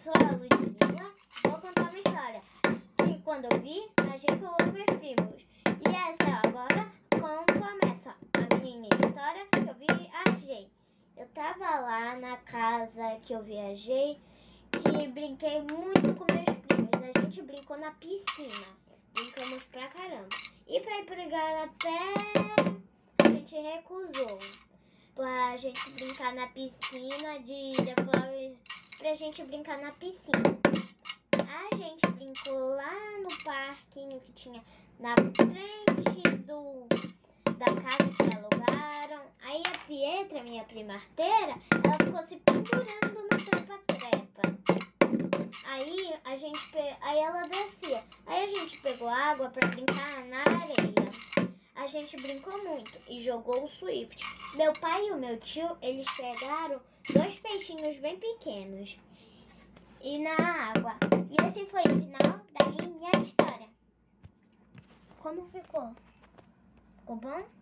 sou a Ludmilla. Vou contar uma história. Que quando eu vi, achei que eu ouvi meus primos. E essa agora como começa a minha história que eu viajei. Eu tava lá na casa que eu viajei, que brinquei muito com meus primos. A gente brincou na piscina. Brincamos pra caramba. E pra ir pro igarapé, a gente recusou. Pra gente brincar na piscina de depois pra gente brincar na piscina. A gente brincou lá no parquinho que tinha na frente do da casa que alugaram. Aí a Pietra, minha prima arteira, ela ficou se pendurando no trepa-trepa. Aí a gente aí ela descia. Aí a gente pegou água para brincar na areia. Gente brincou muito e jogou o Swift. Meu pai e o meu tio, eles pegaram dois peixinhos bem pequenos e na água. E assim foi o final da minha história. Como ficou? Ficou bom?